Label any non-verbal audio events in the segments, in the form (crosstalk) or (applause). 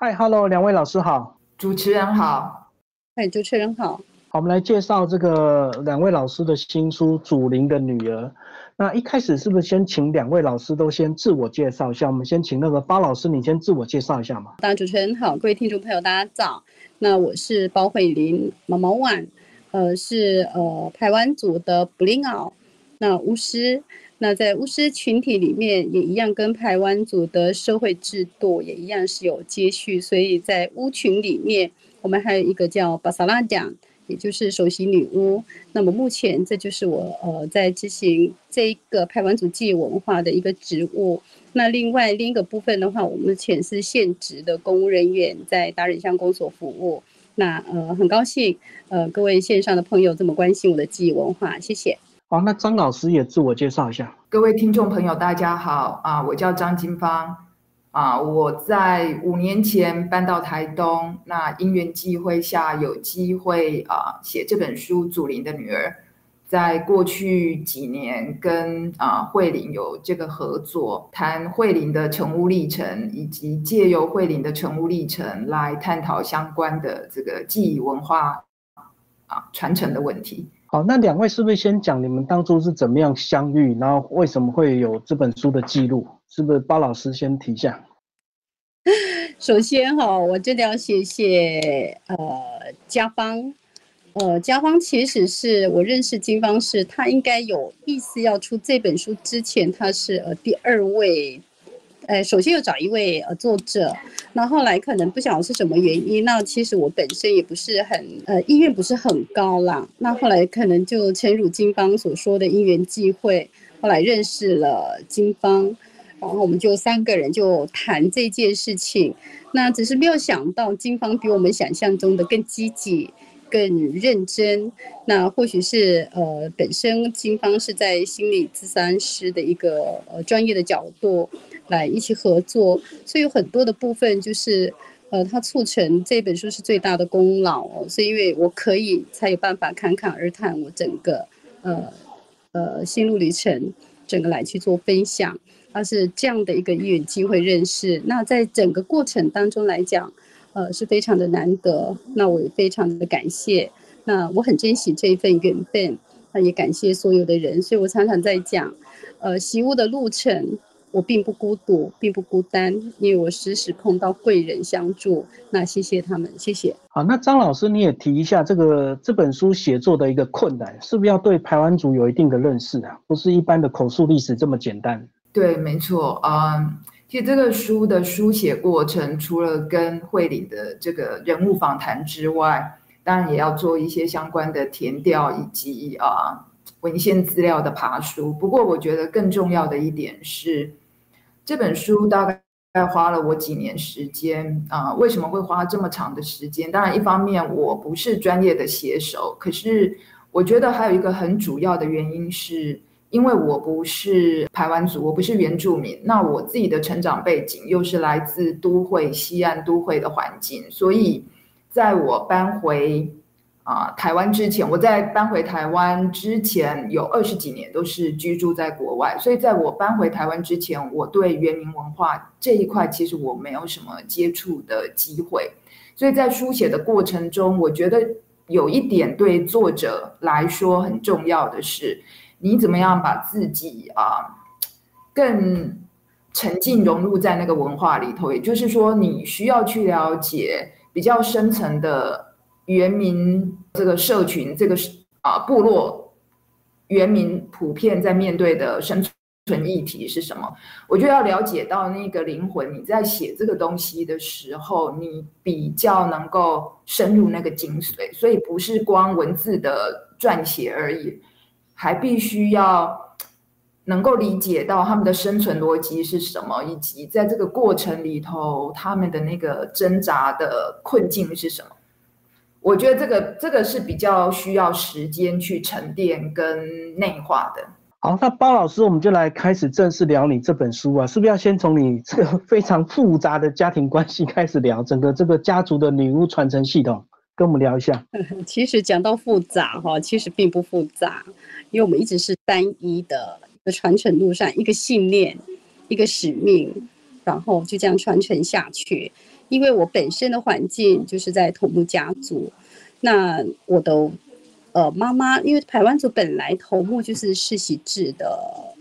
嗨，Hello，两位老师好，主持人好，嗨，主持人好。好，我们来介绍这个两位老师的新书《祖灵的女儿》。那一开始是不是先请两位老师都先自我介绍一下？我们先请那个包老师，你先自我介绍一下嘛。大家主持人好，各位听众朋友大家早。那我是包慧玲，毛毛碗，呃，是呃台湾族的布林奥，那巫师。那在巫师群体里面，也一样跟台湾族的社会制度也一样是有接续，所以在巫群里面，我们还有一个叫巴萨拉奖，也就是首席女巫。那么目前这就是我呃在执行这一个排湾族记忆文化的一个职务。那另外另一个部分的话，我们目前是现职的公务人员，在达人乡公所服务。那呃很高兴呃各位线上的朋友这么关心我的记忆文化，谢谢。好，那张老师也自我介绍一下。各位听众朋友，大家好啊，我叫张金芳啊，我在五年前搬到台东，那因缘际会下有机会啊写这本书《祖林的女儿》。在过去几年跟啊慧玲有这个合作，谈慧玲的成屋历程，以及借由慧玲的成屋历程来探讨相关的这个记忆文化啊传承的问题。好，那两位是不是先讲你们当初是怎么样相遇，然后为什么会有这本书的记录？是不是包老师先提一下？(laughs) 首先哈，我真的要谢谢呃家芳，呃家芳其实是我认识金方是，他应该有意思要出这本书之前，他是呃第二位。呃，首先要找一位呃作者，那后来可能不晓得是什么原因，那其实我本身也不是很呃意愿不是很高啦，那后来可能就诚如金芳所说的因缘际会，后来认识了金芳，然后我们就三个人就谈这件事情，那只是没有想到金芳比我们想象中的更积极、更认真，那或许是呃本身金芳是在心理咨询师的一个呃专业的角度。来一起合作，所以有很多的部分就是，呃，它促成这本书是最大的功劳哦。所以因为我可以才有办法侃侃而谈我整个，呃，呃心路历程，整个来去做分享，它是这样的一个一缘机会认识。那在整个过程当中来讲，呃，是非常的难得。那我也非常的感谢，那我很珍惜这一份缘分，那也感谢所有的人。所以我常常在讲，呃，习物的路程。我并不孤独，并不孤单，因为我时时碰到贵人相助。那谢谢他们，谢谢。好，那张老师你也提一下这个这本书写作的一个困难，是不是要对台湾族有一定的认识啊？不是一般的口述历史这么简单。对，没错。嗯，其实这个书的书写过程，除了跟慧玲的这个人物访谈之外，当然也要做一些相关的填调以及啊。文献资料的爬书，不过我觉得更重要的一点是，这本书大概花了我几年时间啊。为什么会花这么长的时间？当然，一方面我不是专业的写手，可是我觉得还有一个很主要的原因是，因为我不是台湾族，我不是原住民，那我自己的成长背景又是来自都会西安都会的环境，所以在我搬回。啊，台湾之前，我在搬回台湾之前有二十几年都是居住在国外，所以在我搬回台湾之前，我对原民文化这一块其实我没有什么接触的机会，所以在书写的过程中，我觉得有一点对作者来说很重要的是，你怎么样把自己啊更沉浸融入在那个文化里头，也就是说，你需要去了解比较深层的。原民这个社群，这个是啊部落原民普遍在面对的生存议题是什么？我就要了解到那个灵魂。你在写这个东西的时候，你比较能够深入那个精髓，所以不是光文字的撰写而已，还必须要能够理解到他们的生存逻辑是什么，以及在这个过程里头他们的那个挣扎的困境是什么。我觉得这个这个是比较需要时间去沉淀跟内化的。好，那包老师，我们就来开始正式聊你这本书啊，是不是要先从你这个非常复杂的家庭关系开始聊，整个这个家族的女巫传承系统，跟我们聊一下。(laughs) 其实讲到复杂哈，其实并不复杂，因为我们一直是单一的的传承路上，一个信念，一个使命，然后就这样传承下去。因为我本身的环境就是在头目家族，那我的呃妈妈，因为台湾族本来头目就是世袭制的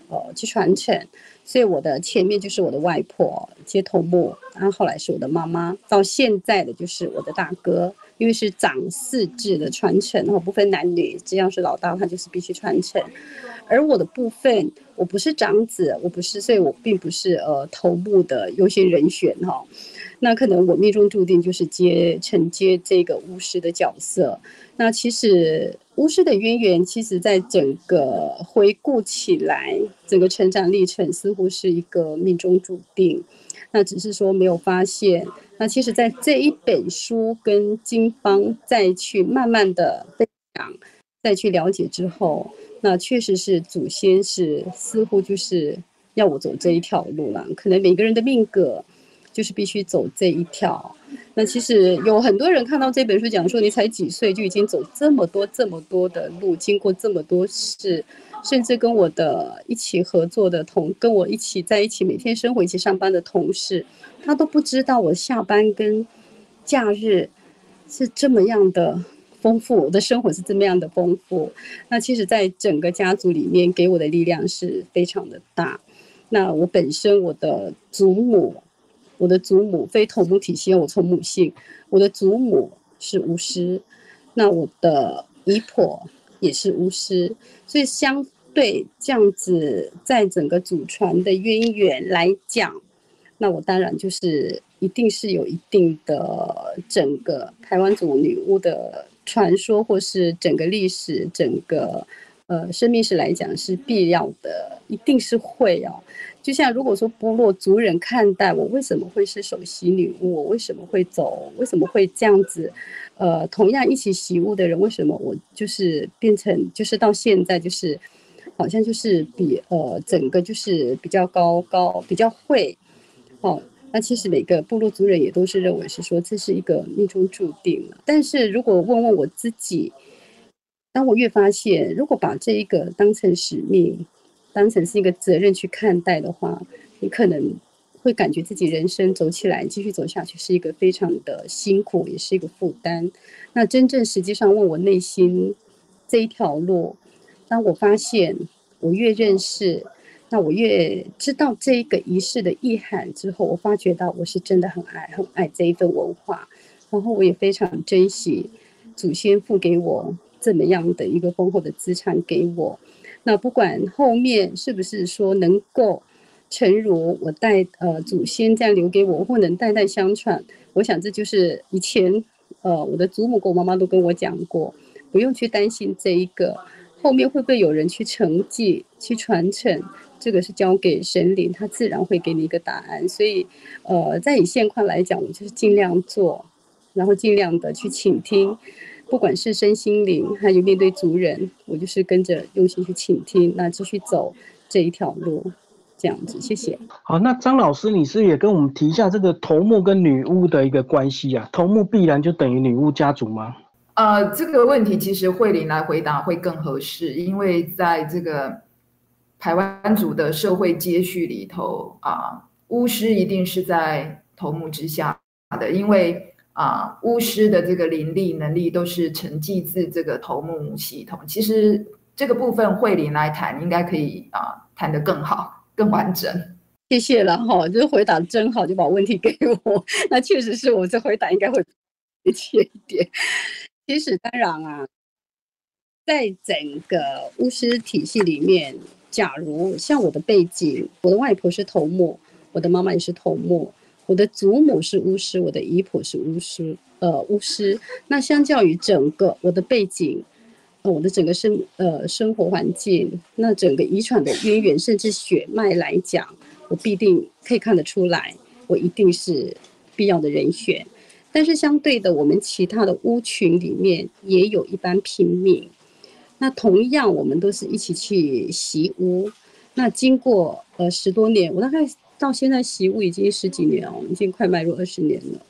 呃去传承，所以我的前面就是我的外婆接头目，然后后来是我的妈妈，到现在的就是我的大哥。因为是长四制的传承，然后不分男女，只要是老大，他就是必须传承。而我的部分，我不是长子，我不是，所以我并不是呃头目的优先人选哈。那可能我命中注定就是接承接这个巫师的角色。那其实巫师的渊源，其实在整个回顾起来，整个成长历程似乎是一个命中注定。那只是说没有发现。那其实，在这一本书跟金方再去慢慢的分享，再去了解之后，那确实是祖先是似乎就是要我走这一条路了。可能每个人的命格就是必须走这一条。那其实有很多人看到这本书，讲说你才几岁就已经走这么多这么多的路，经过这么多事，甚至跟我的一起合作的同，跟我一起在一起每天生活一起上班的同事。他都不知道我下班跟假日是这么样的丰富，我的生活是这么样的丰富。那其实，在整个家族里面，给我的力量是非常的大。那我本身，我的祖母，我的祖母非同母体系，我从母姓，我的祖母是巫师，那我的姨婆也是巫师，所以相对这样子，在整个祖传的渊源来讲。那我当然就是一定是有一定的整个台湾族女巫的传说，或是整个历史、整个呃生命史来讲是必要的，一定是会哦。就像如果说部落族人看待我为什么会是首席女巫，我为什么会走，为什么会这样子？呃，同样一起习巫的人，为什么我就是变成就是到现在就是好像就是比呃整个就是比较高高比较会。哦，那其实每个部落族人也都是认为是说这是一个命中注定了。但是如果问问我自己，当我越发现，如果把这一个当成使命，当成是一个责任去看待的话，你可能会感觉自己人生走起来，继续走下去是一个非常的辛苦，也是一个负担。那真正实际上问我内心这一条路，当我发现我越认识。那我越知道这一个仪式的意涵之后，我发觉到我是真的很爱很爱这一份文化，然后我也非常珍惜祖先付给我这么样的一个丰厚的资产给我。那不管后面是不是说能够诚如我代呃祖先这样留给我，或能代代相传，我想这就是以前呃我的祖母跟我妈妈都跟我讲过，不用去担心这一个后面会不会有人去承继去传承。这个是交给神灵，他自然会给你一个答案。所以，呃，在以现况来讲，我就是尽量做，然后尽量的去倾听，不管是身心灵，还有面对族人，我就是跟着用心去倾听，那继续走这一条路，这样子。谢谢。好，那张老师，你是也跟我们提一下这个头目跟女巫的一个关系啊？头目必然就等于女巫家族吗？呃，这个问题其实慧玲来回答会更合适，因为在这个。台湾族的社会接续里头啊，巫师一定是在头目之下的，因为啊，巫师的这个灵力能力都是承继自这个头目系统。其实这个部分慧玲来谈，应该可以啊谈得更好、更完整。谢谢了哈，就回答真好，就把问题给我。(laughs) 那确实是我这回答应该会贴切一点。其实当然啊，在整个巫师体系里面。假如像我的背景，我的外婆是头目，我的妈妈也是头目，我的祖母是巫师，我的姨婆是巫师，呃，巫师。那相较于整个我的背景，我的整个生呃生活环境，那整个遗传的渊源，甚至血脉来讲，我必定可以看得出来，我一定是必要的人选。但是相对的，我们其他的屋群里面也有一般平民。那同样，我们都是一起去习屋。那经过呃十多年，我大概到现在习屋已经十几年哦，已经快迈入二十年了。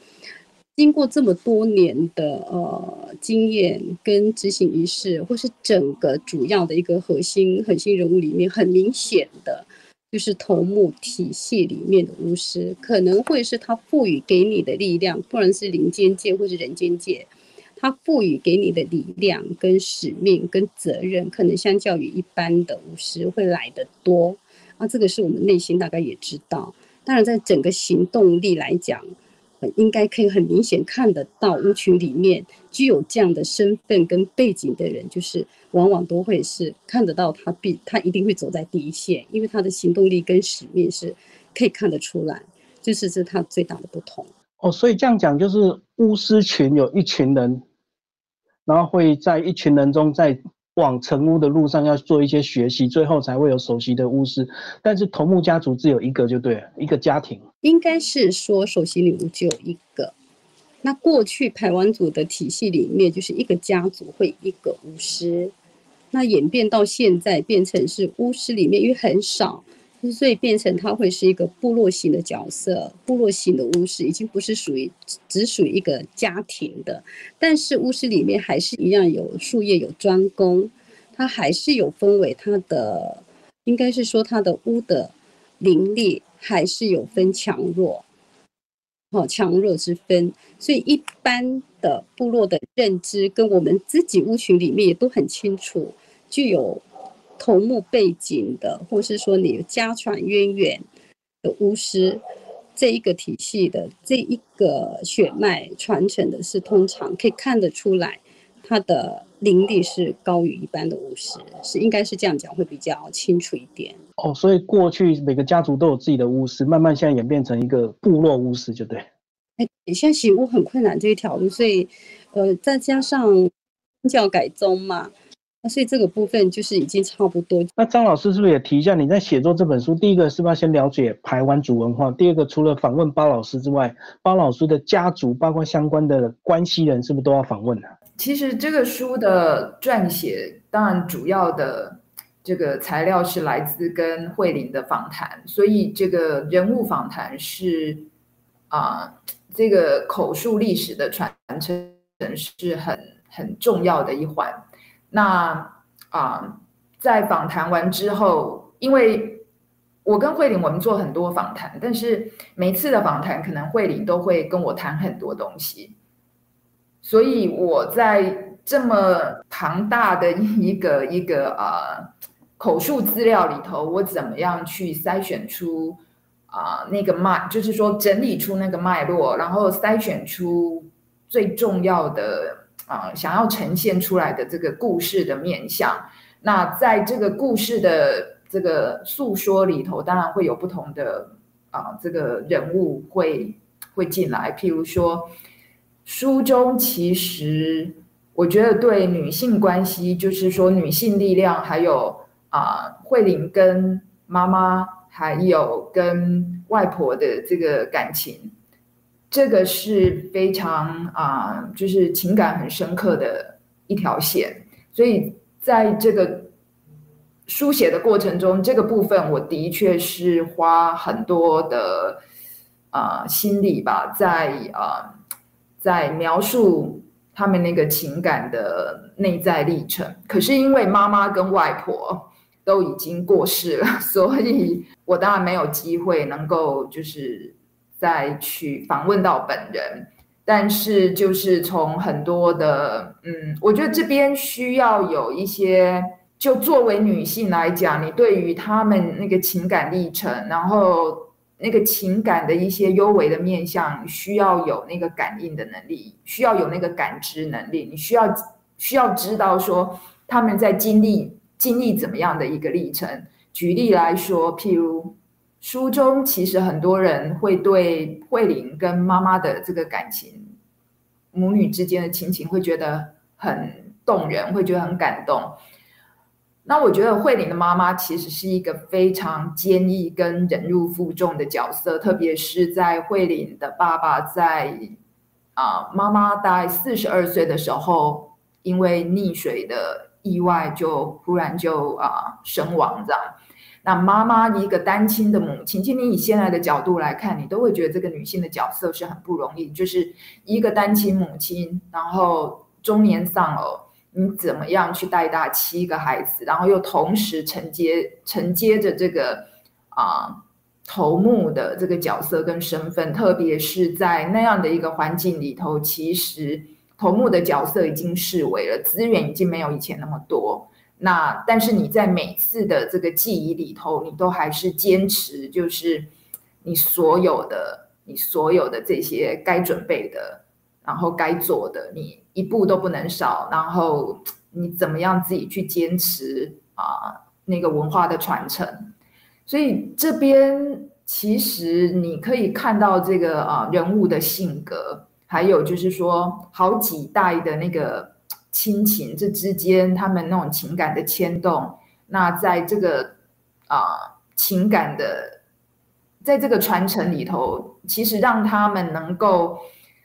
经过这么多年的呃经验跟执行仪式，或是整个主要的一个核心核心人物里面，很明显的就是头目体系里面的巫师，可能会是他赋予给你的力量，不然是灵间界或是人间界，他赋予给你的力量跟使命跟责任，可能相较于一般的巫师会来得多。啊，这个是我们内心大概也知道。当然，在整个行动力来讲。应该可以很明显看得到，巫群里面具有这样的身份跟背景的人，就是往往都会是看得到他必他一定会走在第一线，因为他的行动力跟使命是可以看得出来，就是这是他最大的不同。哦，所以这样讲就是巫师群有一群人，然后会在一群人中在。往成屋的路上要做一些学习，最后才会有首席的巫师。但是头目家族只有一个就对了，一个家庭。应该是说首席女巫只有一个。那过去排湾族的体系里面，就是一个家族会一个巫师。那演变到现在变成是巫师里面，因为很少。所以变成他会是一个部落型的角色，部落型的巫师已经不是属于只属于一个家庭的，但是巫师里面还是一样有术业有专攻，他还是有分为他的，应该是说他的巫的灵力还是有分强弱，好强弱之分，所以一般的部落的认知跟我们自己巫群里面也都很清楚，具有。头目背景的，或是说你有家传渊源的巫师，这一个体系的这一个血脉传承的是通常可以看得出来，他的灵力是高于一般的巫师，是应该是这样讲会比较清楚一点。哦，所以过去每个家族都有自己的巫师，慢慢现在演变成一个部落巫师，就对。哎，现在洗巫很困难这一条路，所以呃，再加上教改宗嘛。所以这个部分就是已经差不多。那张老师是不是也提一下，你在写作这本书，第一个是不是要先了解台湾族文化？第二个，除了访问包老师之外，包老师的家族，包括相关的关系人，是不是都要访问呢？其实这个书的撰写，当然主要的这个材料是来自跟慧玲的访谈，所以这个人物访谈是啊，这个口述历史的传承是很很重要的一环。那啊，在访谈完之后，因为我跟慧玲我们做很多访谈，但是每次的访谈可能慧玲都会跟我谈很多东西，所以我在这么庞大的一个一个啊口述资料里头，我怎么样去筛选出啊那个脉，就是说整理出那个脉络，然后筛选出最重要的。啊，想要呈现出来的这个故事的面相，那在这个故事的这个诉说里头，当然会有不同的啊，这个人物会会进来。譬如说，书中其实我觉得对女性关系，就是说女性力量，还有啊，慧玲跟妈妈，还有跟外婆的这个感情。这个是非常啊，就是情感很深刻的一条线，所以在这个书写的过程中，这个部分我的确是花很多的啊心力吧，在啊在描述他们那个情感的内在历程。可是因为妈妈跟外婆都已经过世了，(laughs) 所以我当然没有机会能够就是。再去访问到本人，但是就是从很多的，嗯，我觉得这边需要有一些，就作为女性来讲，你对于他们那个情感历程，然后那个情感的一些幽微的面相，需要有那个感应的能力，需要有那个感知能力，你需要需要知道说他们在经历经历怎么样的一个历程。举例来说，譬如。书中其实很多人会对慧玲跟妈妈的这个感情，母女之间的亲情会觉得很动人，会觉得很感动。那我觉得慧玲的妈妈其实是一个非常坚毅跟忍辱负重的角色，特别是在慧玲的爸爸在啊妈妈大概四十二岁的时候，因为溺水的意外就忽然就啊身亡这样。那妈妈一个单亲的母亲，今天以现在的角度来看，你都会觉得这个女性的角色是很不容易，就是一个单亲母亲，然后中年丧偶，你怎么样去带大七个孩子，然后又同时承接承接着这个啊头目的这个角色跟身份，特别是在那样的一个环境里头，其实头目的角色已经视为了，资源已经没有以前那么多。那但是你在每次的这个记忆里头，你都还是坚持，就是你所有的、你所有的这些该准备的，然后该做的，你一步都不能少。然后你怎么样自己去坚持啊那个文化的传承？所以这边其实你可以看到这个啊人物的性格，还有就是说好几代的那个。亲情这之间，他们那种情感的牵动，那在这个啊情感的，在这个传承里头，其实让他们能够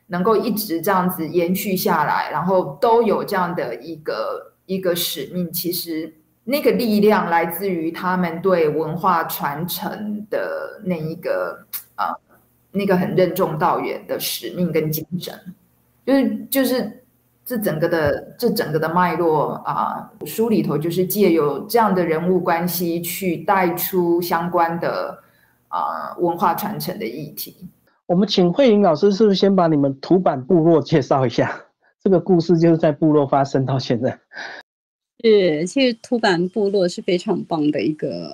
能够一直这样子延续下来，然后都有这样的一个一个使命。其实那个力量来自于他们对文化传承的那一个啊那个很任重道远的使命跟精神，就是就是。这整个的这整个的脉络啊，书里头就是借有这样的人物关系去带出相关的啊文化传承的议题。我们请慧玲老师，是不是先把你们土版部落介绍一下？(laughs) 这个故事就是在部落发生到现在。是，其实土版部落是非常棒的一个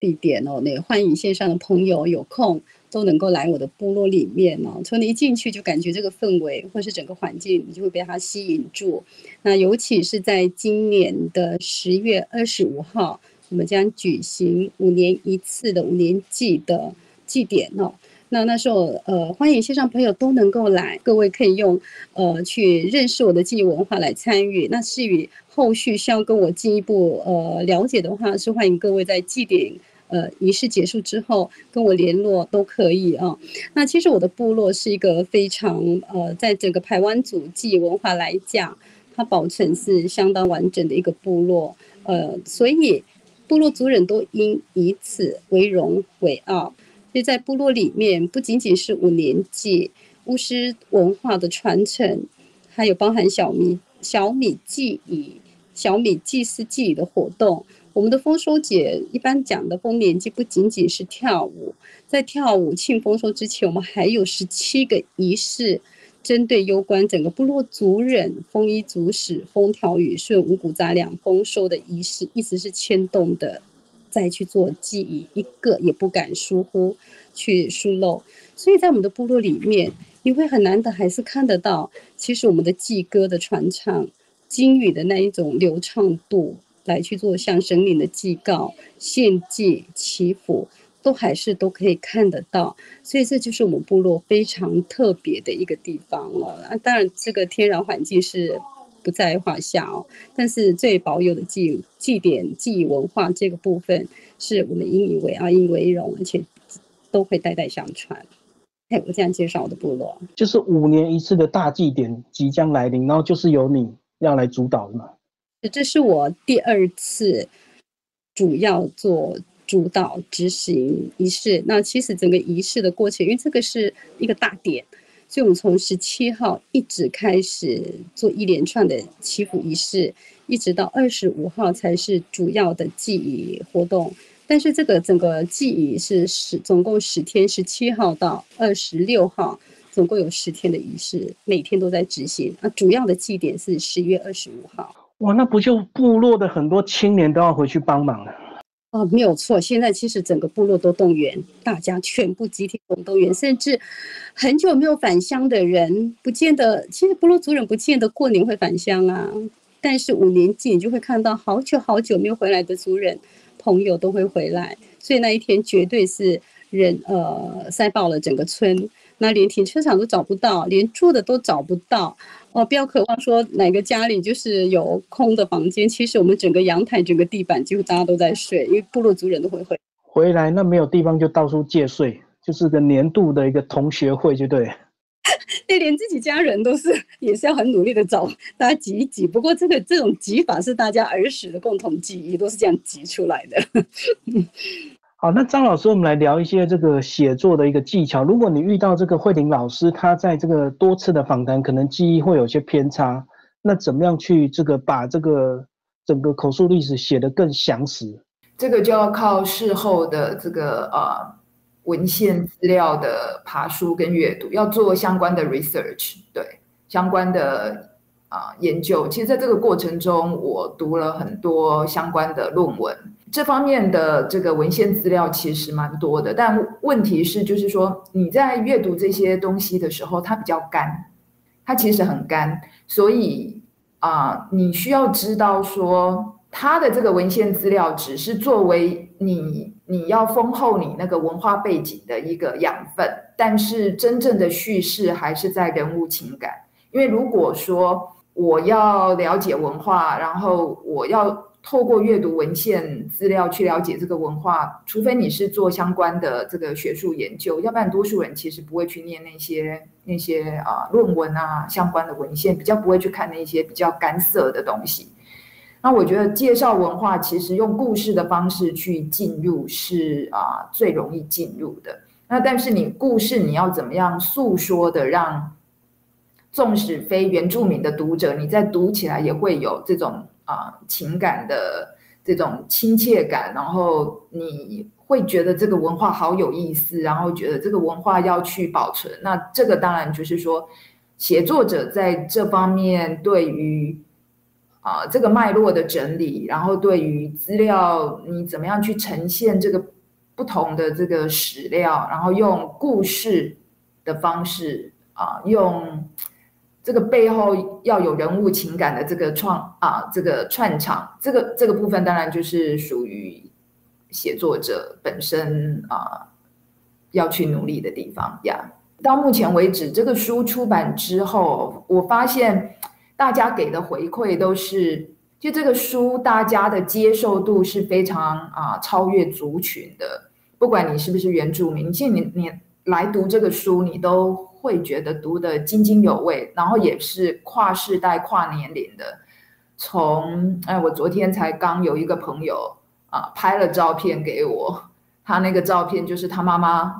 地点哦。那欢迎线上的朋友有空。都能够来我的部落里面呢，从你一进去就感觉这个氛围或是整个环境，你就会被它吸引住。那尤其是在今年的十月二十五号，我们将举行五年一次的五年祭的祭典哦。那那时候，呃，欢迎线上朋友都能够来，各位可以用呃去认识我的记忆文化来参与。那至于后续需要跟我进一步呃了解的话，是欢迎各位在祭典。呃，仪式结束之后跟我联络都可以啊。那其实我的部落是一个非常呃，在整个台湾祖记文化来讲，它保存是相当完整的一个部落。呃，所以部落族人都应以此为荣为傲。所以在部落里面，不仅仅是五年祭巫师文化的传承，还有包含小米小米祭仪、小米祭祀祭礼的活动。我们的丰收节一般讲的丰年祭不仅仅是跳舞，在跳舞庆丰收之前，我们还有十七个仪式，针对攸关整个部落族人丰衣足食、风调雨顺、五谷杂粮丰收的仪式，意思是牵动的，再去做记忆，一个也不敢疏忽去疏漏。所以在我们的部落里面，你会很难得还是看得到，其实我们的祭歌的传唱、金语的那一种流畅度。来去做向神灵的祭告、献祭、祈福，都还是都可以看得到，所以这就是我们部落非常特别的一个地方了。啊，当然这个天然环境是不在话下哦，但是最保有的祭祭典、祭文化这个部分，是我们引以为傲、引以为荣，而且都会代代相传。哎，我这样介绍我的部落，就是五年一次的大祭典即将来临，然后就是由你要来主导的嘛。这是我第二次主要做主导执行仪式。那其实整个仪式的过程，因为这个是一个大典，所以我们从十七号一直开始做一连串的祈福仪式，一直到二十五号才是主要的祭仪活动。但是这个整个祭仪是十，总共十天，十七号到二十六号，总共有十天的仪式，每天都在执行。那主要的祭典是十一月二十五号。哇，那不就部落的很多青年都要回去帮忙了？哦，没有错。现在其实整个部落都动员，大家全部集体动员，甚至很久没有返乡的人，不见得。其实部落族人不见得过年会返乡啊，但是五年祭你就会看到好久好久没有回来的族人朋友都会回来，所以那一天绝对是人呃塞爆了整个村，那连停车场都找不到，连住的都找不到。哦，不要渴望说哪个家里就是有空的房间。其实我们整个阳台、整个地板几乎大家都在睡，因为部落族人都会回回来。那没有地方就到处借睡，就是个年度的一个同学会，就对。(laughs) 那连自己家人都是也是要很努力的找大家挤一挤。不过这个这种挤法是大家儿时的共同记忆，都是这样挤出来的。好，那张老师，我们来聊一些这个写作的一个技巧。如果你遇到这个慧玲老师，他在这个多次的访谈，可能记忆会有些偏差，那怎么样去这个把这个整个口述历史写得更详实？这个就要靠事后的这个呃文献资料的爬书跟阅读，要做相关的 research，对相关的啊研究。其实，在这个过程中，我读了很多相关的论文，这方面的这个文献资料其实蛮多的。但问题是，就是说你在阅读这些东西的时候，它比较干，它其实很干，所以啊，你需要知道说。它的这个文献资料只是作为你你要丰厚你那个文化背景的一个养分，但是真正的叙事还是在人物情感。因为如果说我要了解文化，然后我要透过阅读文献资料去了解这个文化，除非你是做相关的这个学术研究，要不然多数人其实不会去念那些那些啊论文啊相关的文献，比较不会去看那些比较干涩的东西。那我觉得介绍文化，其实用故事的方式去进入是啊最容易进入的。那但是你故事你要怎么样诉说的，让纵使非原住民的读者，你在读起来也会有这种啊情感的这种亲切感，然后你会觉得这个文化好有意思，然后觉得这个文化要去保存。那这个当然就是说，写作者在这方面对于。啊，这个脉络的整理，然后对于资料，你怎么样去呈现这个不同的这个史料，然后用故事的方式啊，用这个背后要有人物情感的这个创啊，这个串场，这个这个部分当然就是属于写作者本身啊要去努力的地方呀。到目前为止，这个书出版之后，我发现。大家给的回馈都是，就这个书，大家的接受度是非常啊，超越族群的。不管你是不是原住民，其实你你来读这个书，你都会觉得读得津津有味，然后也是跨世代、跨年龄的。从哎，我昨天才刚有一个朋友啊，拍了照片给我，他那个照片就是他妈妈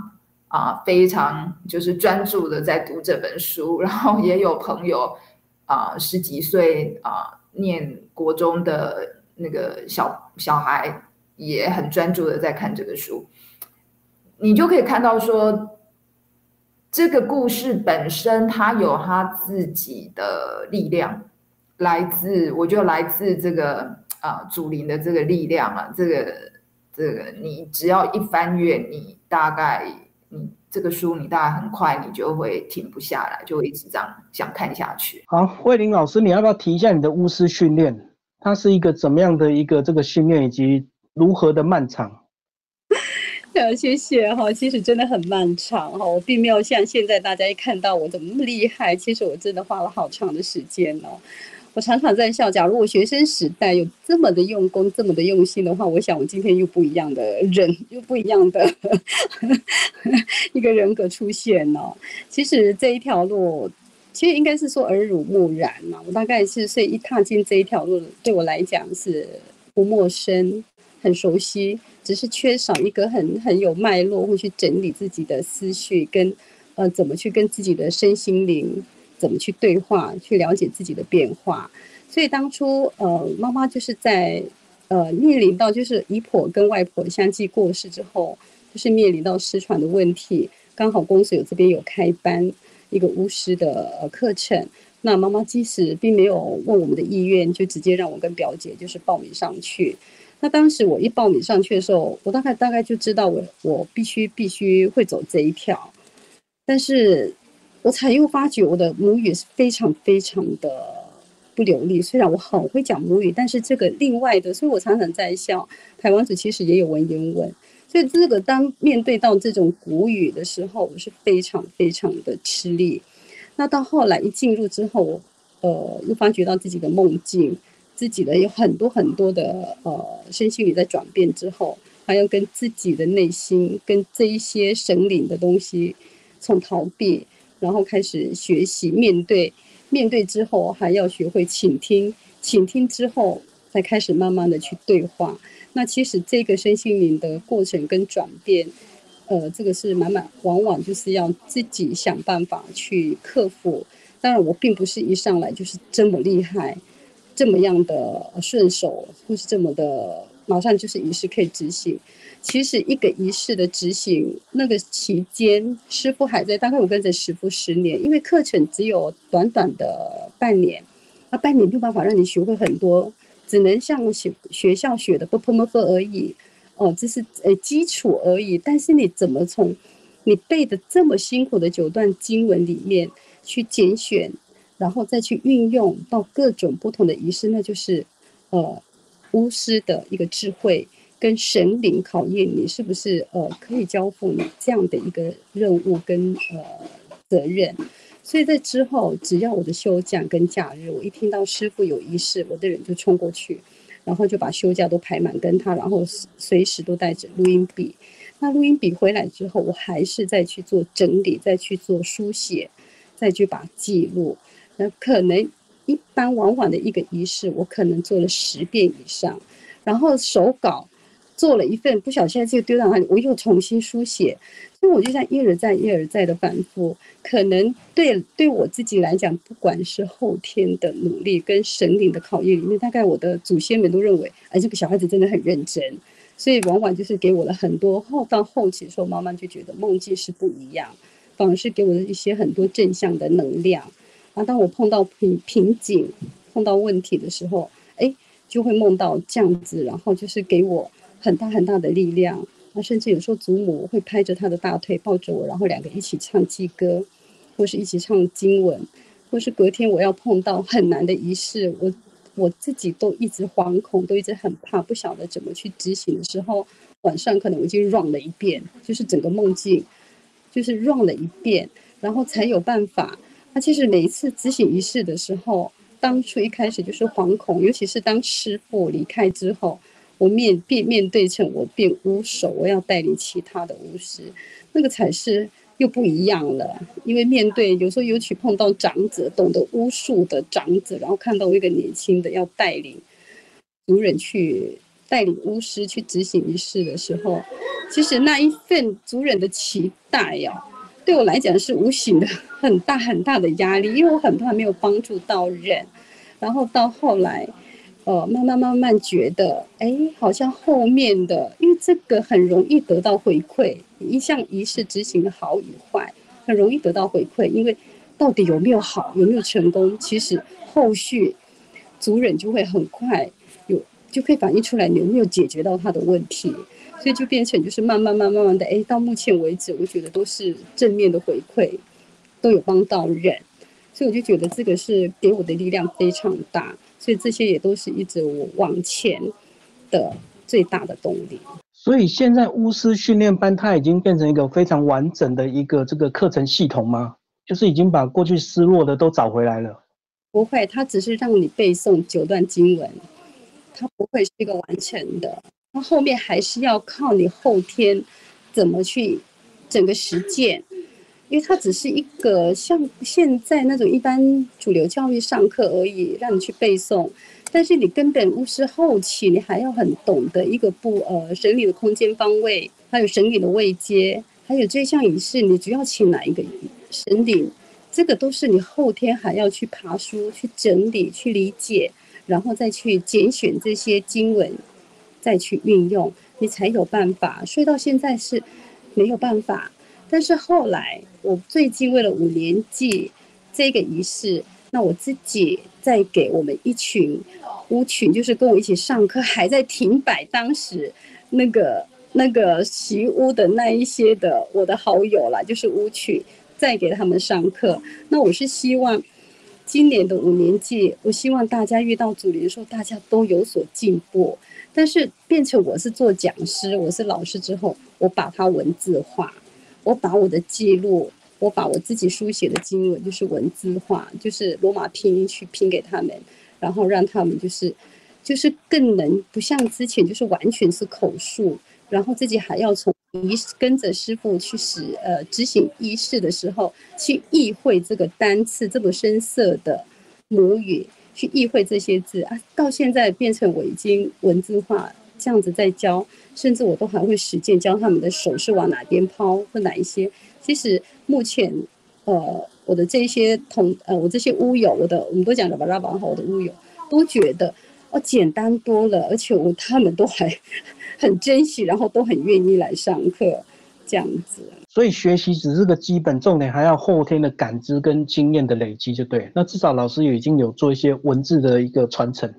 啊，非常就是专注的在读这本书，然后也有朋友。啊，十几岁啊，念国中的那个小小孩也很专注的在看这个书，你就可以看到说，这个故事本身它有它自己的力量，来自我就来自这个啊祖灵的这个力量啊，这个这个你只要一翻阅，你大概你。这个书你大概很快你就会停不下来，就会一直这样想看下去。好，慧玲老师，你要不要提一下你的巫师训练？它是一个怎么样的一个这个训练，以及如何的漫长？谢谢哈。其实真的很漫长哈，我并没有像现在大家一看到我怎么那么厉害，其实我真的花了好长的时间哦。我常常在笑，假如我学生时代有这么的用功、这么的用心的话，我想我今天又不一样的人，又不一样的 (laughs) 一个人格出现了。其实这一条路，其实应该是说耳濡目染嘛。我大概是所以一踏进这一条路，对我来讲是不陌生、很熟悉，只是缺少一个很很有脉络，会去整理自己的思绪，跟呃怎么去跟自己的身心灵。怎么去对话，去了解自己的变化？所以当初，呃，妈妈就是在，呃，面临到就是姨婆跟外婆相继过世之后，就是面临到失传的问题。刚好公司有这边有开班一个巫师的课程，那妈妈即使并没有问我们的意愿，就直接让我跟表姐就是报名上去。那当时我一报名上去的时候，我大概大概就知道我我必须必须会走这一条，但是。我才又发觉我的母语是非常非常的不流利，虽然我很会讲母语，但是这个另外的，所以我常常在笑。台湾子其实也有文言文，所以这个当面对到这种古语的时候，我是非常非常的吃力。那到后来一进入之后，呃，又发觉到自己的梦境，自己的有很多很多的呃身心里在转变之后，还要跟自己的内心跟这一些神灵的东西从逃避。然后开始学习面对，面对之后还要学会倾听，倾听之后再开始慢慢的去对话。那其实这个身心灵的过程跟转变，呃，这个是满满往往就是要自己想办法去克服。当然我并不是一上来就是这么厉害，这么样的顺手，或是这么的马上就是仪式可以执行。其实一个仪式的执行，那个期间师傅还在，大概我跟着师傅十年，因为课程只有短短的半年，那，半年没有办法让你学会很多，只能像学学校学的不不不而已，哦，这是呃基础而已。但是你怎么从你背的这么辛苦的九段经文里面去拣选，然后再去运用到各种不同的仪式，那就是呃巫师的一个智慧。跟神灵考验你是不是呃可以交付你这样的一个任务跟呃责任，所以在之后只要我的休假跟假日，我一听到师傅有仪式，我的人就冲过去，然后就把休假都排满跟他，然后随时都带着录音笔。那录音笔回来之后，我还是再去做整理，再去做书写，再去把记录。那可能一般往往的一个仪式，我可能做了十遍以上，然后手稿。做了一份，不小心就丢到那里，我又重新书写，所以我就像一而再、一而再的反复。可能对对我自己来讲，不管是后天的努力跟神灵的考验里面，大概我的祖先们都认为，哎，这个小孩子真的很认真，所以往往就是给我了很多后到后期的时候，妈妈就觉得梦境是不一样，反而是给我的一些很多正向的能量。啊当我碰到瓶瓶颈、碰到问题的时候，哎，就会梦到这样子，然后就是给我。很大很大的力量，那甚至有时候祖母会拍着他的大腿抱着我，然后两个一起唱祭歌，或是一起唱经文，或是隔天我要碰到很难的仪式，我我自己都一直惶恐，都一直很怕，不晓得怎么去执行的时候，晚上可能我已经 run 了一遍，就是整个梦境，就是 run 了一遍，然后才有办法。那其实每一次执行仪式的时候，当初一开始就是惶恐，尤其是当师傅离开之后。我面变面对成我变巫手，我要带领其他的巫师，那个才是又不一样了。因为面对有时候尤其碰到长者，懂得巫术的长者，然后看到一个年轻的要带领族人去带领巫师去执行仪式的时候，其实那一份族人的期待呀，对我来讲是无形的很大很大的压力，因为我很怕没有帮助到人，然后到后来。呃，慢慢慢慢觉得，哎，好像后面的，因为这个很容易得到回馈，一项仪式执行的好与坏，很容易得到回馈，因为到底有没有好，有没有成功，其实后续族人就会很快就可以反映出来你有没有解决到他的问题，所以就变成就是慢慢慢慢慢的，哎，到目前为止，我觉得都是正面的回馈，都有帮到人，所以我就觉得这个是给我的力量非常大。所以这些也都是一直我往前的最大的动力。所以现在巫师训练班它已经变成一个非常完整的一个这个课程系统吗？就是已经把过去失落的都找回来了？不会，它只是让你背诵九段经文，它不会是一个完成的。它后面还是要靠你后天怎么去整个实践。因为它只是一个像现在那种一般主流教育上课而已，让你去背诵，但是你根本巫师后期你还要很懂得一个不呃神理的空间方位，还有神理的位阶，还有这项仪式你主要请哪一个神灵，这个都是你后天还要去爬书、去整理、去理解，然后再去拣选这些经文，再去运用，你才有办法。所以到现在是没有办法。但是后来，我最近为了五年祭这个仪式，那我自己在给我们一群巫群，就是跟我一起上课还在停摆当时那个那个习屋的那一些的我的好友啦，就是巫群，再给他们上课。那我是希望今年的五年级，我希望大家遇到主灵的时候，大家都有所进步。但是变成我是做讲师，我是老师之后，我把它文字化。我把我的记录，我把我自己书写的经文，就是文字化，就是罗马拼音去拼给他们，然后让他们就是，就是更能不像之前就是完全是口述，然后自己还要从仪跟着师傅去使呃执行仪式的时候去意会这个单次这么深色的母语，去意会这些字啊，到现在变成我已经文字化。这样子在教，甚至我都还会实践教他们的手是往哪边抛或哪一些。其实目前，呃，我的这些同呃，我这些乌友，我的我们都讲的巴拉巴哈，我的乌友都觉得哦，简单多了，而且我他们都还很珍惜，然后都很愿意来上课，这样子。所以学习只是个基本，重点还要后天的感知跟经验的累积，就对。那至少老师也已经有做一些文字的一个传承。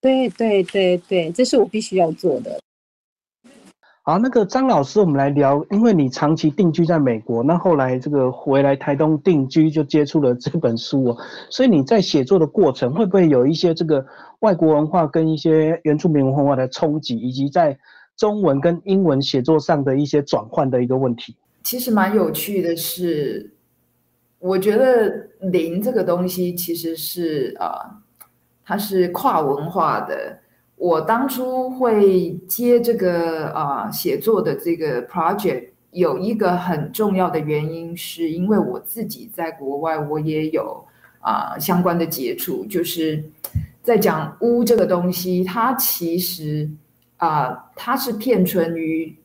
对对对对，这是我必须要做的。好，那个张老师，我们来聊，因为你长期定居在美国，那后来这个回来台东定居，就接触了这本书哦。所以你在写作的过程，会不会有一些这个外国文化跟一些原住民文化的冲击，以及在中文跟英文写作上的一些转换的一个问题？其实蛮有趣的是，我觉得灵这个东西其实是啊，它是跨文化的。我当初会接这个啊写作的这个 project，有一个很重要的原因，是因为我自己在国外，我也有啊相关的接触，就是在讲巫这个东西，它其实啊它是片存于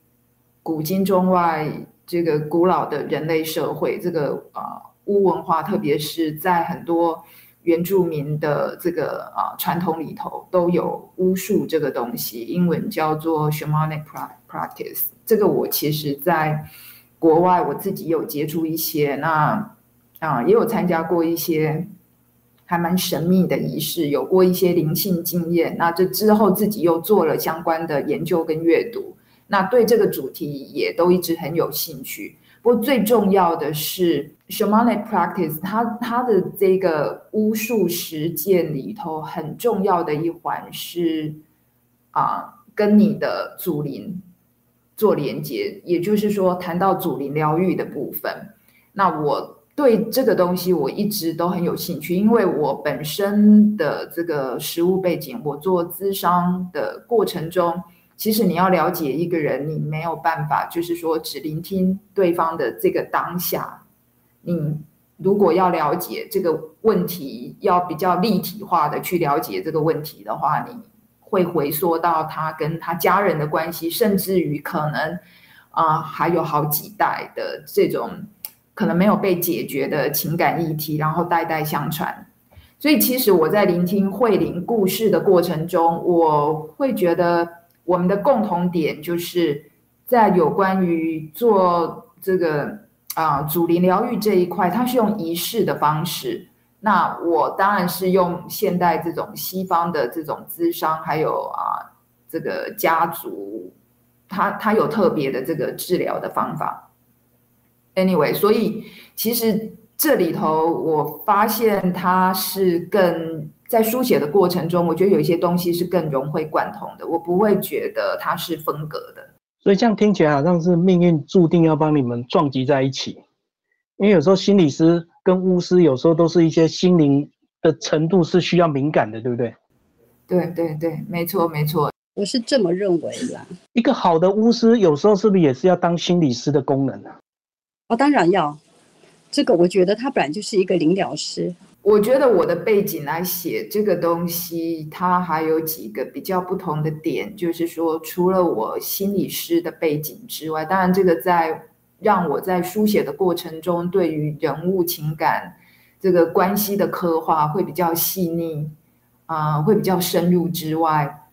古今中外这个古老的人类社会，这个啊巫文化，特别是在很多。原住民的这个啊传统里头都有巫术这个东西，英文叫做 shamanic practice。这个我其实在国外我自己有接触一些，那啊也有参加过一些还蛮神秘的仪式，有过一些灵性经验。那这之后自己又做了相关的研究跟阅读，那对这个主题也都一直很有兴趣。不过最重要的是，shamanic practice，它它的这个巫术实践里头很重要的一环是啊，跟你的祖灵做连接，也就是说，谈到祖灵疗愈的部分。那我对这个东西我一直都很有兴趣，因为我本身的这个实物背景，我做咨商的过程中。其实你要了解一个人，你没有办法，就是说只聆听对方的这个当下。你如果要了解这个问题，要比较立体化的去了解这个问题的话，你会回缩到他跟他家人的关系，甚至于可能啊还有好几代的这种可能没有被解决的情感议题，然后代代相传。所以其实我在聆听慧玲故事的过程中，我会觉得。我们的共同点就是在有关于做这个啊，祖灵疗愈这一块，它是用仪式的方式。那我当然是用现代这种西方的这种咨商，还有啊，这个家族，它它有特别的这个治疗的方法。Anyway，所以其实这里头我发现它是更。在书写的过程中，我觉得有一些东西是更融会贯通的，我不会觉得它是分隔的。所以这样听起来好像是命运注定要帮你们撞击在一起。因为有时候心理师跟巫师有时候都是一些心灵的程度是需要敏感的，对不对？对对对，没错没错，我是这么认为的。一个好的巫师有时候是不是也是要当心理师的功能呢？哦，当然要。这个我觉得他本来就是一个灵疗师。我觉得我的背景来写这个东西，它还有几个比较不同的点，就是说，除了我心理师的背景之外，当然这个在让我在书写的过程中，对于人物情感这个关系的刻画会比较细腻，啊，会比较深入之外，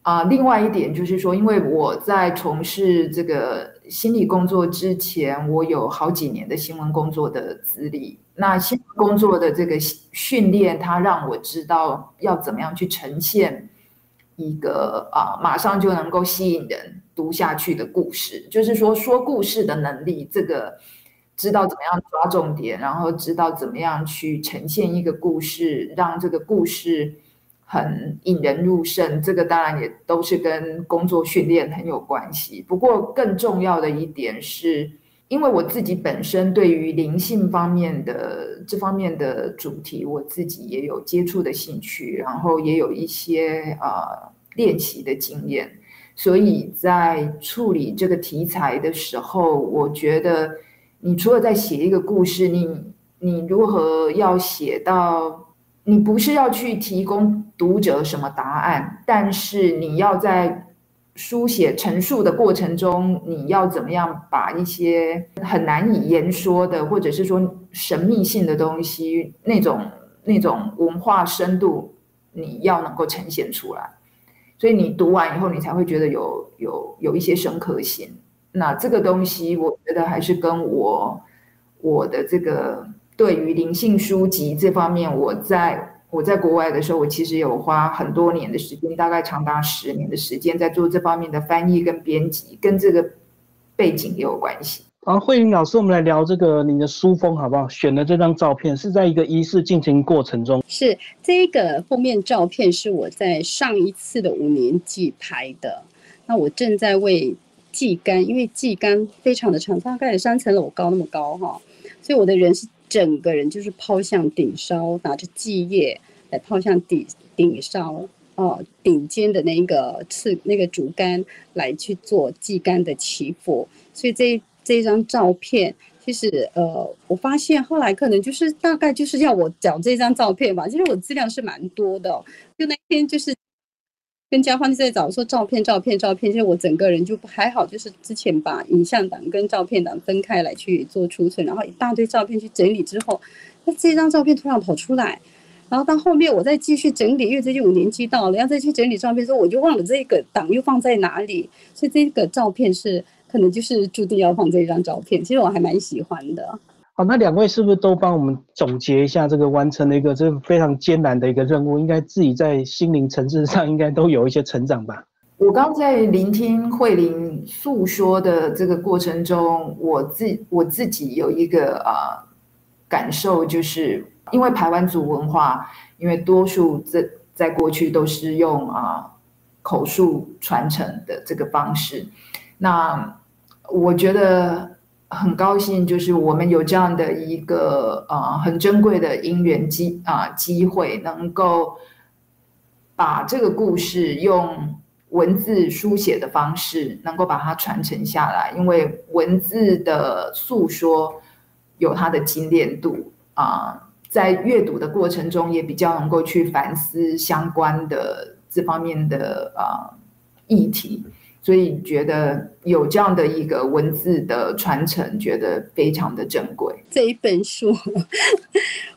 啊，另外一点就是说，因为我在从事这个心理工作之前，我有好几年的新闻工作的资历。那新工作的这个训练，它让我知道要怎么样去呈现一个啊，马上就能够吸引人读下去的故事。就是说，说故事的能力，这个知道怎么样抓重点，然后知道怎么样去呈现一个故事，让这个故事很引人入胜。这个当然也都是跟工作训练很有关系。不过，更重要的一点是。因为我自己本身对于灵性方面的这方面的主题，我自己也有接触的兴趣，然后也有一些呃练习的经验，所以在处理这个题材的时候，我觉得你除了在写一个故事，你你如何要写到，你不是要去提供读者什么答案，但是你要在。书写陈述的过程中，你要怎么样把一些很难以言说的，或者是说神秘性的东西，那种那种文化深度你要能够呈现出来。所以你读完以后，你才会觉得有有有一些深刻性。那这个东西，我觉得还是跟我我的这个对于灵性书籍这方面，我在我在国外的时候，我其实有花很多年的时间，大概长达十年的时间，在做这方面的翻译跟编辑，跟这个背景也有关系。好，慧玲老师，我们来聊这个你的书封好不好？选的这张照片是在一个仪式进行过程中。是这个封面照片是我在上一次的五年级拍的。那我正在为祭竿，因为祭竿非常的长，大概有三层楼高那么高哈，所以我的人是整个人就是抛向顶梢，拿着祭叶来抛向顶顶梢哦，顶尖的那个刺那个竹竿来去做祭竿的祈福，所以这。这张照片，其实呃，我发现后来可能就是大概就是要我讲这张照片吧。其实我资料是蛮多的，就那天就是跟嘉欢在找说照片、照片、照片。其实我整个人就还好，就是之前把影像档跟照片档分开来去做储存，然后一大堆照片去整理之后，那这张照片突然跑出来，然后到后面我再继续整理，因为最近五年级到了，要再去整理照片的时候，我就忘了这个档又放在哪里，所以这个照片是。可能就是注定要放这张照片，其实我还蛮喜欢的。好，那两位是不是都帮我们总结一下这个完成了一个这非常艰难的一个任务？应该自己在心灵层次上应该都有一些成长吧？我刚在聆听慧玲诉说的这个过程中，我自我自己有一个啊感受，就是因为台湾族文化，因为多数在在过去都是用啊口述传承的这个方式，那。我觉得很高兴，就是我们有这样的一个呃很珍贵的因缘机啊机会，能够把这个故事用文字书写的方式，能够把它传承下来。因为文字的诉说有它的精炼度啊，在阅读的过程中也比较能够去反思相关的这方面的啊议题。所以觉得有这样的一个文字的传承，觉得非常的珍贵。这一本书，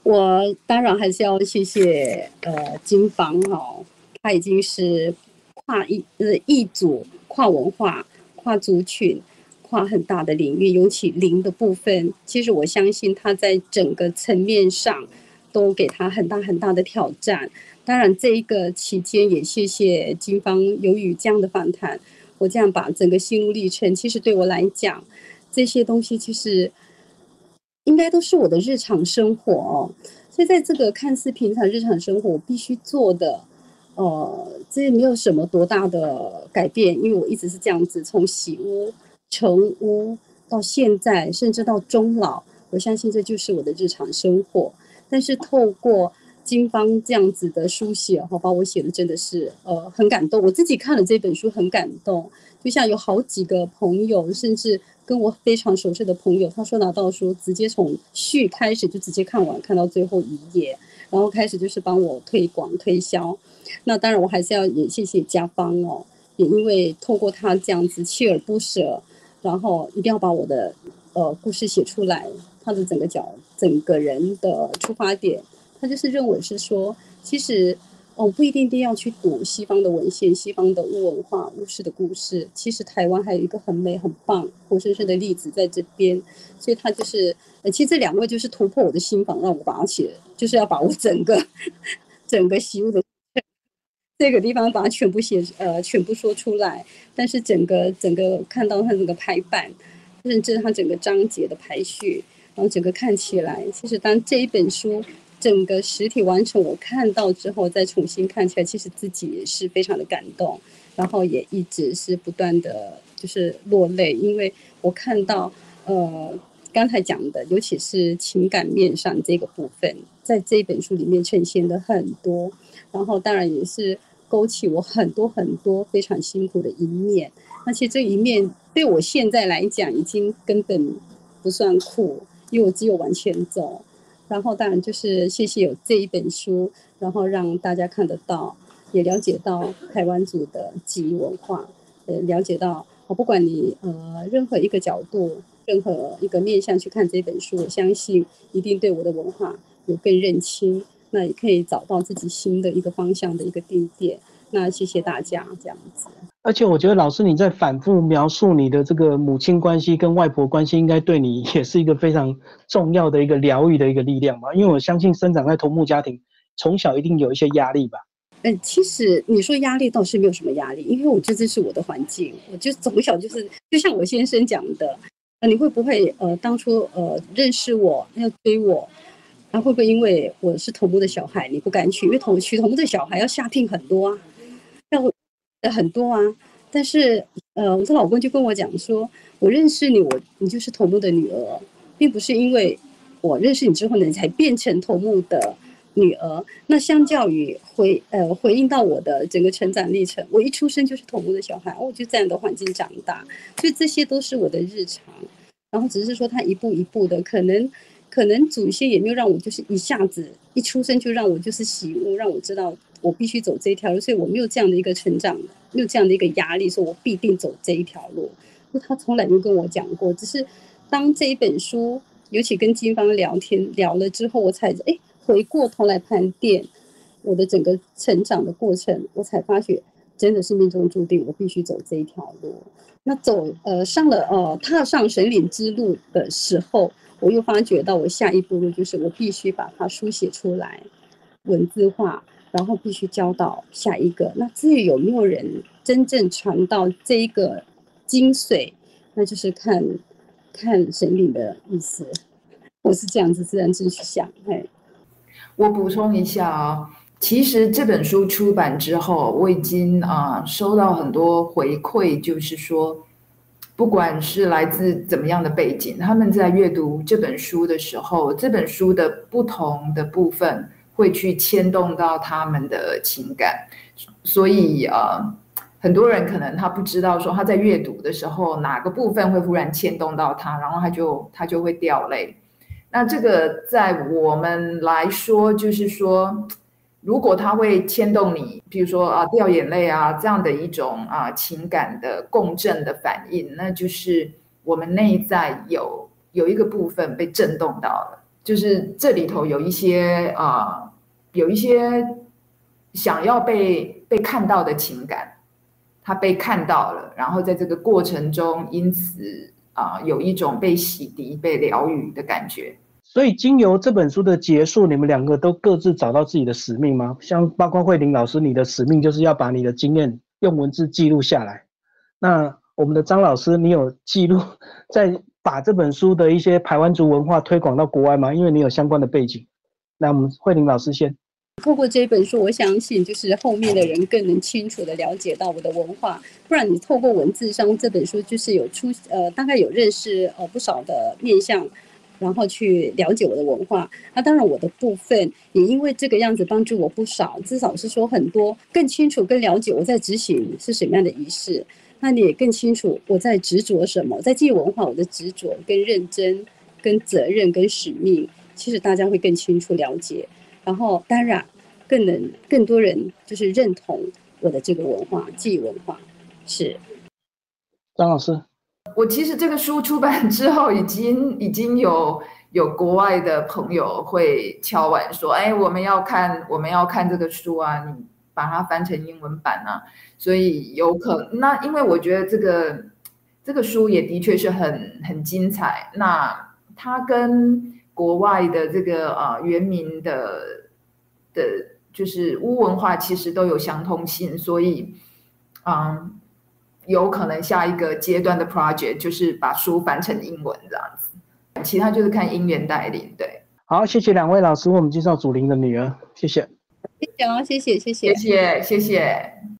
我当然还是要谢谢呃金方哦，他已经是跨一呃一组跨文化、跨族群、跨很大的领域，尤其零的部分，其实我相信他在整个层面上都给他很大很大的挑战。当然，这一个期间也谢谢金方，由于这样的访谈。我这样把整个心路历程，其实对我来讲，这些东西其实应该都是我的日常生活哦。所以在这个看似平常日常生活，我必须做的，呃，这也没有什么多大的改变，因为我一直是这样子，从洗屋、成屋到现在，甚至到终老，我相信这就是我的日常生活。但是透过金芳这样子的书写，哈，把我写的真的是，呃，很感动。我自己看了这本书很感动，就像有好几个朋友，甚至跟我非常熟悉的朋友，他说拿到书直接从序开始就直接看完，看到最后一页，然后开始就是帮我推广推销。那当然我还是要也谢谢家方哦，也因为透过他这样子锲而不舍，然后一定要把我的呃故事写出来，他的整个角整个人的出发点。他就是认为是说，其实哦不一定一定要去读西方的文献、西方的巫文化、巫师的故事。其实台湾还有一个很美、很棒、活生生的例子在这边。所以他就是，呃，其实这两位就是突破我的心房，让我把它写，就是要把我整个 (laughs) 整个习物的这个地方把它全部写，呃，全部说出来。但是整个整个看到它整个排版，甚至它整个章节的排序，然后整个看起来，其实当这一本书。整个实体完成，我看到之后再重新看起来，其实自己也是非常的感动，然后也一直是不断的就是落泪，因为我看到呃刚才讲的，尤其是情感面上这个部分，在这本书里面呈现的很多，然后当然也是勾起我很多很多非常辛苦的一面，而且这一面对我现在来讲已经根本不算苦，因为我只有往前走。然后当然就是谢谢有这一本书，然后让大家看得到，也了解到台湾族的记忆文化，呃，了解到我不管你呃任何一个角度、任何一个面向去看这本书，我相信一定对我的文化有更认清，那也可以找到自己新的一个方向的一个定点。那谢谢大家这样子。而且我觉得老师你在反复描述你的这个母亲关系跟外婆关系，应该对你也是一个非常重要的一个疗愈的一个力量吧？因为我相信生长在同木家庭，从小一定有一些压力吧。嗯，其实你说压力倒是没有什么压力，因为我觉得这是我的环境，我就从小就是，就像我先生讲的，呃，你会不会呃当初呃认识我要追我，那会不会因为我是同步的小孩你不敢娶？因为同娶同步的小孩要下聘很多啊，很多啊。但是呃，我的老公就跟我讲说，我认识你，我你就是头目的女儿，并不是因为我认识你之后呢，你才变成头目的。女儿，那相较于回呃回应到我的整个成长历程，我一出生就是头目的小孩，我就这样的环境长大，所以这些都是我的日常。然后只是说他一步一步的，可能可能祖先也没有让我就是一下子一出生就让我就是喜悟，让我知道我必须走这一条路，所以我没有这样的一个成长，没有这样的一个压力，说我必定走这一条路。那他从来没跟我讲过，只是当这一本书，尤其跟金芳聊天聊了之后，我才哎。回过头来盘点我的整个成长的过程，我才发觉真的是命中注定，我必须走这一条路。那走呃上了呃踏上神领之路的时候，我又发觉到我下一步路就是我必须把它书写出来，文字化，然后必须教导下一个。那至于有没有人真正传到这一个精髓，那就是看看神灵的意思。我是这样子自然自去想，嘿。我补充一下啊，其实这本书出版之后，我已经啊收到很多回馈，就是说，不管是来自怎么样的背景，他们在阅读这本书的时候，这本书的不同的部分会去牵动到他们的情感，所以呃，很多人可能他不知道说他在阅读的时候哪个部分会忽然牵动到他，然后他就他就会掉泪。那这个在我们来说，就是说，如果他会牵动你，比如说啊掉眼泪啊这样的一种啊情感的共振的反应，那就是我们内在有有一个部分被震动到了，就是这里头有一些啊有一些想要被被看到的情感，他被看到了，然后在这个过程中，因此啊有一种被洗涤、被疗愈的感觉。所以，经由这本书的结束，你们两个都各自找到自己的使命吗？像包括慧玲老师，你的使命就是要把你的经验用文字记录下来。那我们的张老师，你有记录 (laughs) 在把这本书的一些台湾族文化推广到国外吗？因为你有相关的背景。那我们慧玲老师先。透过这本书，我相信就是后面的人更能清楚的了解到我的文化。不然你透过文字上这本书，就是有出呃，大概有认识呃不少的面向。然后去了解我的文化，那当然我的部分也因为这个样子帮助我不少，至少是说很多更清楚、更了解我在执行是什么样的仪式。那你也更清楚我在执着什么，在记忆文化我的执着、跟认真、跟责任、跟使命，其实大家会更清楚了解。然后当然更能更多人就是认同我的这个文化、记忆文化。是张老师。我其实这个书出版之后，已经已经有有国外的朋友会敲碗说：“哎，我们要看，我们要看这个书啊，你把它翻成英文版啊。”所以有可那，因为我觉得这个这个书也的确是很很精彩。那它跟国外的这个啊原名的的，就是乌文化，其实都有相通性，所以嗯。有可能下一个阶段的 project 就是把书翻成英文这样子，其他就是看音源带领。对，好，谢谢两位老师为我们介绍祖灵的女儿，谢谢，谢谢啊，谢谢，谢谢，谢谢，谢谢。